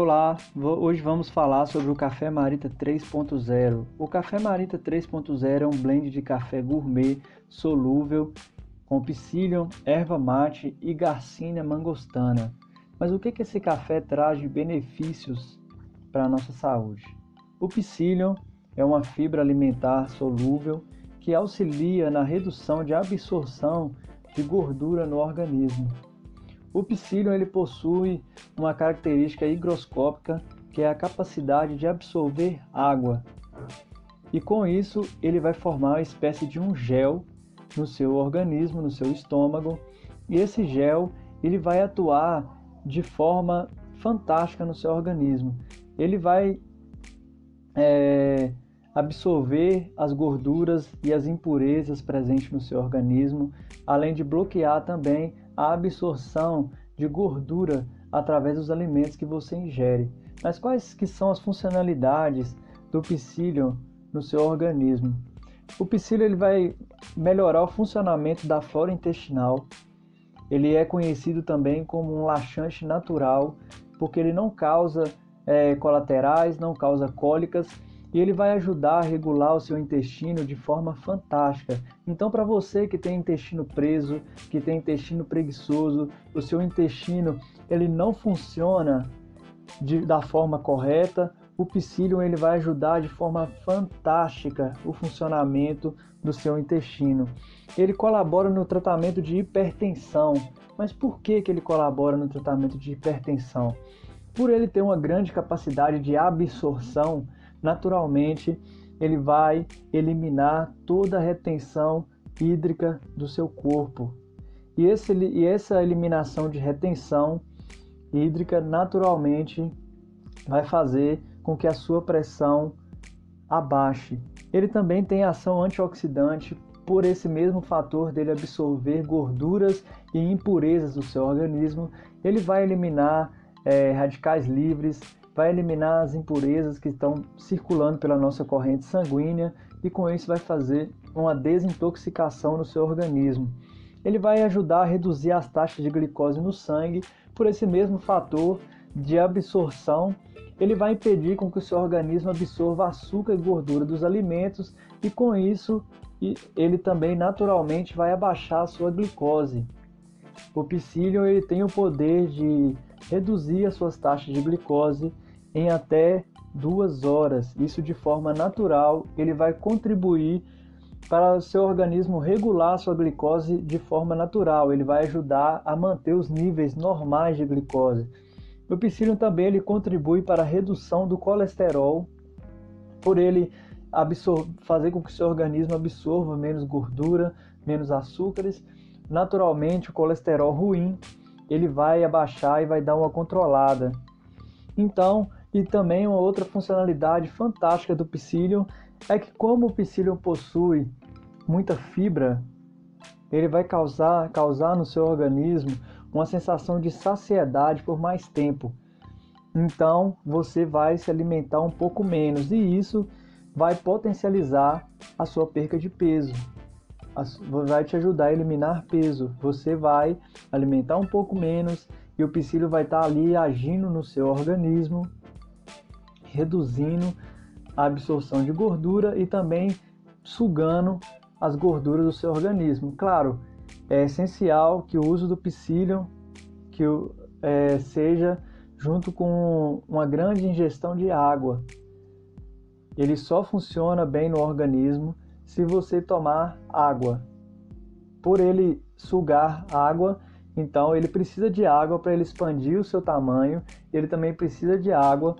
Olá, hoje vamos falar sobre o Café Marita 3.0. O Café Marita 3.0 é um blend de café gourmet solúvel com psyllium, erva mate e garcinia mangostana. Mas o que, esse café traz de benefícios para a nossa saúde? O psyllium é uma fibra alimentar solúvel que auxilia na redução de absorção de gordura no organismo. O psyllium ele possui uma característica higroscópica que é a capacidade de absorver água. E com isso, ele vai formar uma espécie de um gel no seu organismo, no seu estômago, e esse gel ele vai atuar de forma fantástica no seu organismo. Ele vai é, absorver as gorduras e as impurezas presentes no seu organismo, além de bloquear também a absorção de gordura através dos alimentos que você ingere. Mas quais que são as funcionalidades do psyllium no seu organismo? O psyllium ele vai melhorar o funcionamento da flora intestinal. Ele é conhecido também como um laxante natural, porque ele não causa é, colaterais, não causa cólicas e ele vai ajudar a regular o seu intestino de forma fantástica. Então, para você que tem intestino preso, que tem intestino preguiçoso, o seu intestino ele não funciona de, da forma correta, o psyllium ele vai ajudar de forma fantástica o funcionamento do seu intestino. Ele colabora no tratamento de hipertensão. Mas por que, que ele colabora no tratamento de hipertensão? Por ele ter uma grande capacidade de absorção naturalmente ele vai eliminar toda a retenção hídrica do seu corpo. E, esse, e essa eliminação de retenção hídrica naturalmente vai fazer com que a sua pressão abaixe. Ele também tem ação antioxidante por esse mesmo fator dele absorver gorduras e impurezas do seu organismo. Ele vai eliminar é, radicais livres, vai eliminar as impurezas que estão circulando pela nossa corrente sanguínea e com isso vai fazer uma desintoxicação no seu organismo. Ele vai ajudar a reduzir as taxas de glicose no sangue por esse mesmo fator de absorção. Ele vai impedir com que o seu organismo absorva açúcar e gordura dos alimentos e com isso ele também naturalmente vai abaixar a sua glicose. O psyllium ele tem o poder de reduzir as suas taxas de glicose em até duas horas. Isso de forma natural, ele vai contribuir para o seu organismo regular a sua glicose de forma natural. Ele vai ajudar a manter os níveis normais de glicose. O psyllium também ele contribui para a redução do colesterol, por ele fazer com que o seu organismo absorva menos gordura, menos açúcares. Naturalmente, o colesterol ruim ele vai abaixar e vai dar uma controlada. Então, e também uma outra funcionalidade fantástica do psyllium é que como o psyllium possui muita fibra, ele vai causar, causar no seu organismo uma sensação de saciedade por mais tempo. Então você vai se alimentar um pouco menos e isso vai potencializar a sua perca de peso. Vai te ajudar a eliminar peso. Você vai alimentar um pouco menos e o psyllium vai estar ali agindo no seu organismo reduzindo a absorção de gordura e também sugando as gorduras do seu organismo. Claro, é essencial que o uso do psyllium que é, seja junto com uma grande ingestão de água. Ele só funciona bem no organismo se você tomar água. Por ele sugar água, então ele precisa de água para ele expandir o seu tamanho. Ele também precisa de água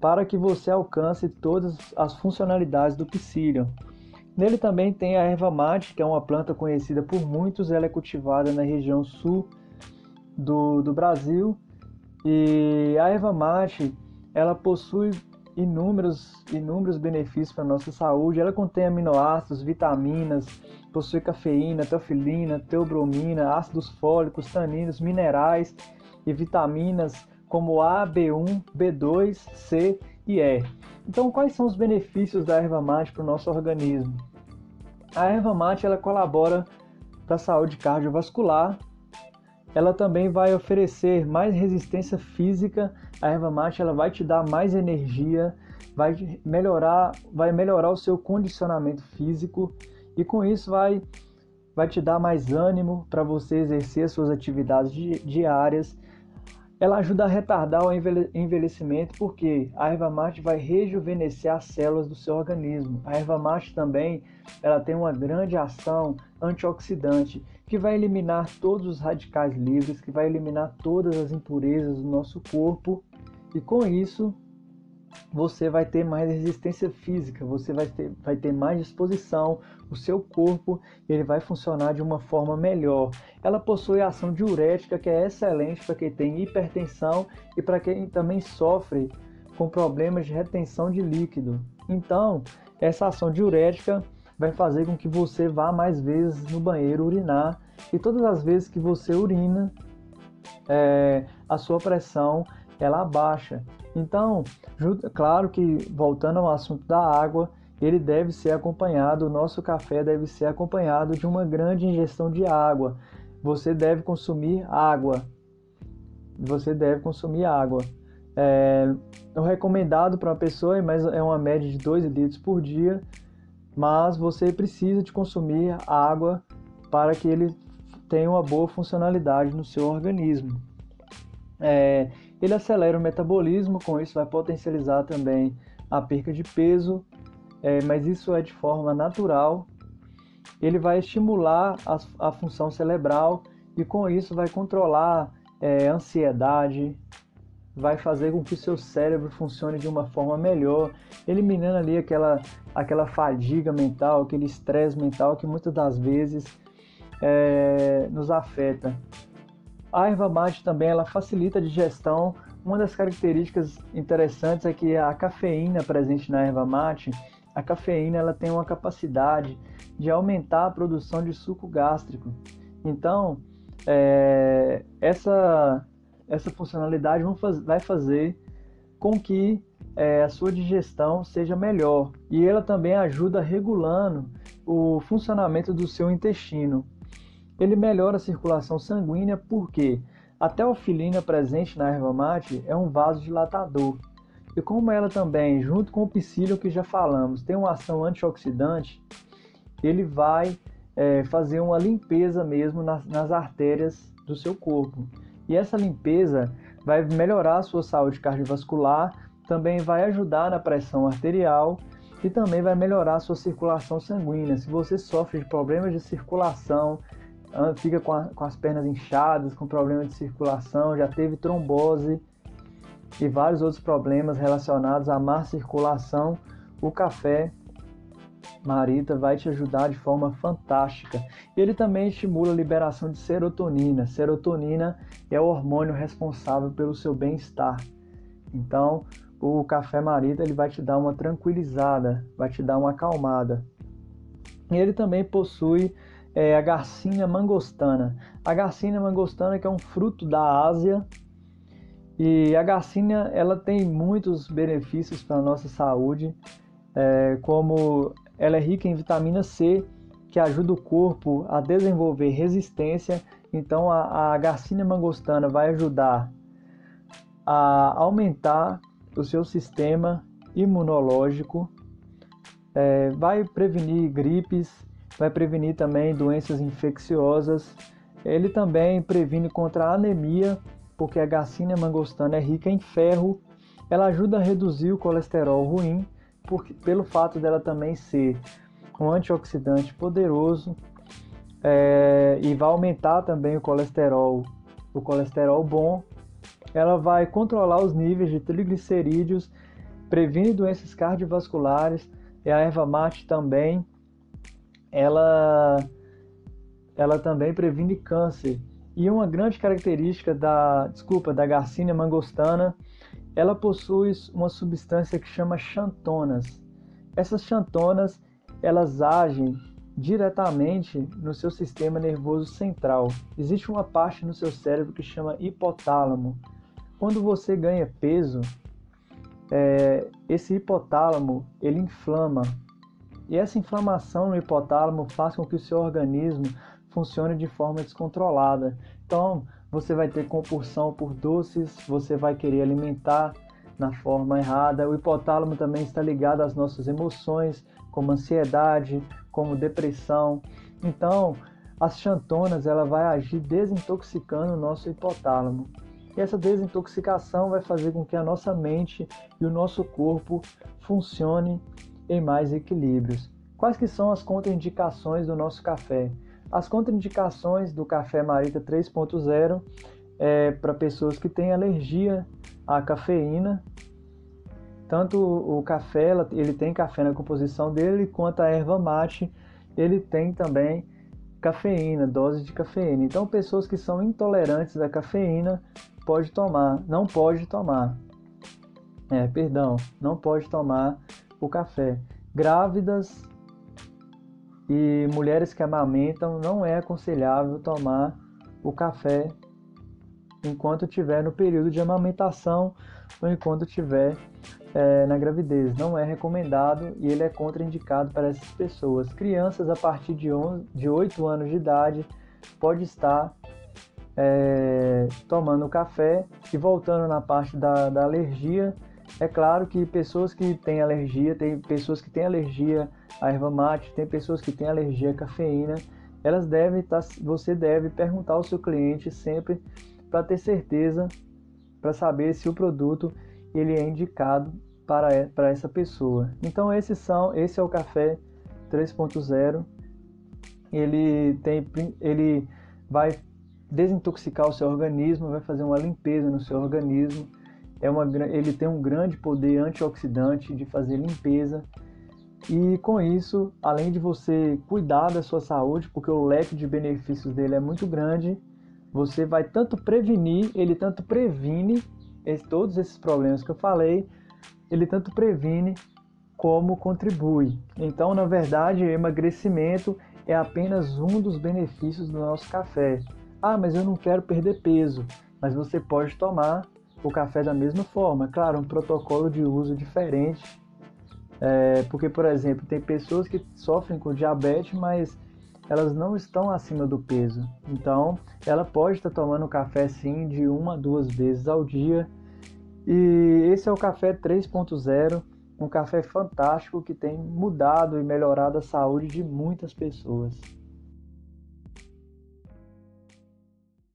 para que você alcance todas as funcionalidades do psyllium. Nele também tem a erva mate, que é uma planta conhecida por muitos, ela é cultivada na região sul do, do Brasil. E a erva mate, ela possui inúmeros, inúmeros benefícios para a nossa saúde. Ela contém aminoácidos, vitaminas, possui cafeína, teofilina, teobromina, ácidos fólicos, taninos, minerais e vitaminas como A, B1, B2, C e E. Então, quais são os benefícios da erva mate para o nosso organismo? A erva mate ela colabora para a saúde cardiovascular ela também vai oferecer mais resistência física. A erva mate ela vai te dar mais energia, vai melhorar, vai melhorar o seu condicionamento físico e com isso vai vai te dar mais ânimo para você exercer suas atividades diárias. Ela ajuda a retardar o envelhecimento porque a erva mate vai rejuvenescer as células do seu organismo. A erva mate também ela tem uma grande ação antioxidante que vai eliminar todos os radicais livres, que vai eliminar todas as impurezas do nosso corpo e com isso você vai ter mais resistência física, você vai ter, vai ter mais disposição, o seu corpo ele vai funcionar de uma forma melhor. Ela possui ação diurética que é excelente para quem tem hipertensão e para quem também sofre com problemas de retenção de líquido. Então, essa ação diurética vai fazer com que você vá mais vezes no banheiro urinar e todas as vezes que você urina, é, a sua pressão ela abaixa. Então, claro que voltando ao assunto da água, ele deve ser acompanhado, o nosso café deve ser acompanhado de uma grande ingestão de água. Você deve consumir água. Você deve consumir água. É, o recomendado para uma pessoa é, é uma média de 2 litros por dia, mas você precisa de consumir água para que ele tenha uma boa funcionalidade no seu organismo. É, ele acelera o metabolismo, com isso vai potencializar também a perca de peso, é, mas isso é de forma natural. Ele vai estimular a, a função cerebral e com isso vai controlar é, ansiedade, vai fazer com que o seu cérebro funcione de uma forma melhor, eliminando ali aquela, aquela fadiga mental, aquele estresse mental que muitas das vezes é, nos afeta. A erva mate também ela facilita a digestão. Uma das características interessantes é que a cafeína presente na erva mate, a cafeína ela tem uma capacidade de aumentar a produção de suco gástrico. Então, é, essa, essa funcionalidade vai fazer com que é, a sua digestão seja melhor. E ela também ajuda regulando o funcionamento do seu intestino. Ele melhora a circulação sanguínea porque a teofilina presente na erva mate é um vasodilatador. E como ela também, junto com o psyllium que já falamos, tem uma ação antioxidante, ele vai é, fazer uma limpeza mesmo nas, nas artérias do seu corpo. E essa limpeza vai melhorar a sua saúde cardiovascular, também vai ajudar na pressão arterial e também vai melhorar a sua circulação sanguínea. Se você sofre de problemas de circulação, fica com, a, com as pernas inchadas, com problema de circulação, já teve trombose e vários outros problemas relacionados à má circulação, o café Marita vai te ajudar de forma fantástica. Ele também estimula a liberação de serotonina. Serotonina é o hormônio responsável pelo seu bem-estar. Então, o café Marita ele vai te dar uma tranquilizada, vai te dar uma acalmada. Ele também possui é a Garcinia mangostana. A Garcinia mangostana que é um fruto da Ásia e a Garcinia ela tem muitos benefícios para a nossa saúde, é, como ela é rica em vitamina C, que ajuda o corpo a desenvolver resistência. Então a, a Garcinia mangostana vai ajudar a aumentar o seu sistema imunológico, é, vai prevenir gripes, vai prevenir também doenças infecciosas. Ele também previne contra a anemia, porque a Garcinia mangostana é rica em ferro. Ela ajuda a reduzir o colesterol ruim, porque, pelo fato dela também ser um antioxidante poderoso é, e vai aumentar também o colesterol, o colesterol bom. Ela vai controlar os níveis de triglicerídeos, previne doenças cardiovasculares. E a erva mate também ela, ela também previne câncer. E uma grande característica da, desculpa, da Garcinia mangostana, ela possui uma substância que chama xantonas. Essas xantonas, elas agem diretamente no seu sistema nervoso central. Existe uma parte no seu cérebro que chama hipotálamo. Quando você ganha peso, é, esse hipotálamo ele inflama e essa inflamação no hipotálamo faz com que o seu organismo funcione de forma descontrolada. Então, você vai ter compulsão por doces, você vai querer alimentar na forma errada. O hipotálamo também está ligado às nossas emoções, como ansiedade, como depressão. Então, as xantonas ela vai agir desintoxicando o nosso hipotálamo. E essa desintoxicação vai fazer com que a nossa mente e o nosso corpo funcione em mais equilíbrios. Quais que são as contraindicações do nosso café? As contraindicações do café Marita 3.0 é para pessoas que têm alergia à cafeína. Tanto o café, ele tem café na composição dele, quanto a erva mate, ele tem também cafeína, dose de cafeína. Então, pessoas que são intolerantes à cafeína pode tomar, não pode tomar. É, perdão, não pode tomar o café. Grávidas e mulheres que amamentam, não é aconselhável tomar o café enquanto estiver no período de amamentação ou enquanto estiver é, na gravidez. Não é recomendado e ele é contraindicado para essas pessoas. Crianças a partir de, 11, de 8 anos de idade pode estar é, tomando café e voltando na parte da, da alergia. É claro que pessoas que têm alergia, tem pessoas que têm alergia a erva mate, tem pessoas que têm alergia à cafeína, elas devem estar, tá, você deve perguntar ao seu cliente sempre para ter certeza, para saber se o produto ele é indicado para, para essa pessoa. Então esses são, esse é o café 3.0. Ele tem, ele vai desintoxicar o seu organismo, vai fazer uma limpeza no seu organismo. É uma, ele tem um grande poder antioxidante de fazer limpeza e com isso, além de você cuidar da sua saúde, porque o leque de benefícios dele é muito grande, você vai tanto prevenir, ele tanto previne todos esses problemas que eu falei, ele tanto previne como contribui. Então, na verdade, emagrecimento é apenas um dos benefícios do nosso café. Ah, mas eu não quero perder peso. Mas você pode tomar o café da mesma forma. Claro, um protocolo de uso diferente é, porque, por exemplo, tem pessoas que sofrem com diabetes, mas elas não estão acima do peso. Então, ela pode estar tomando café sim de uma a duas vezes ao dia. E esse é o café 3.0, um café fantástico que tem mudado e melhorado a saúde de muitas pessoas.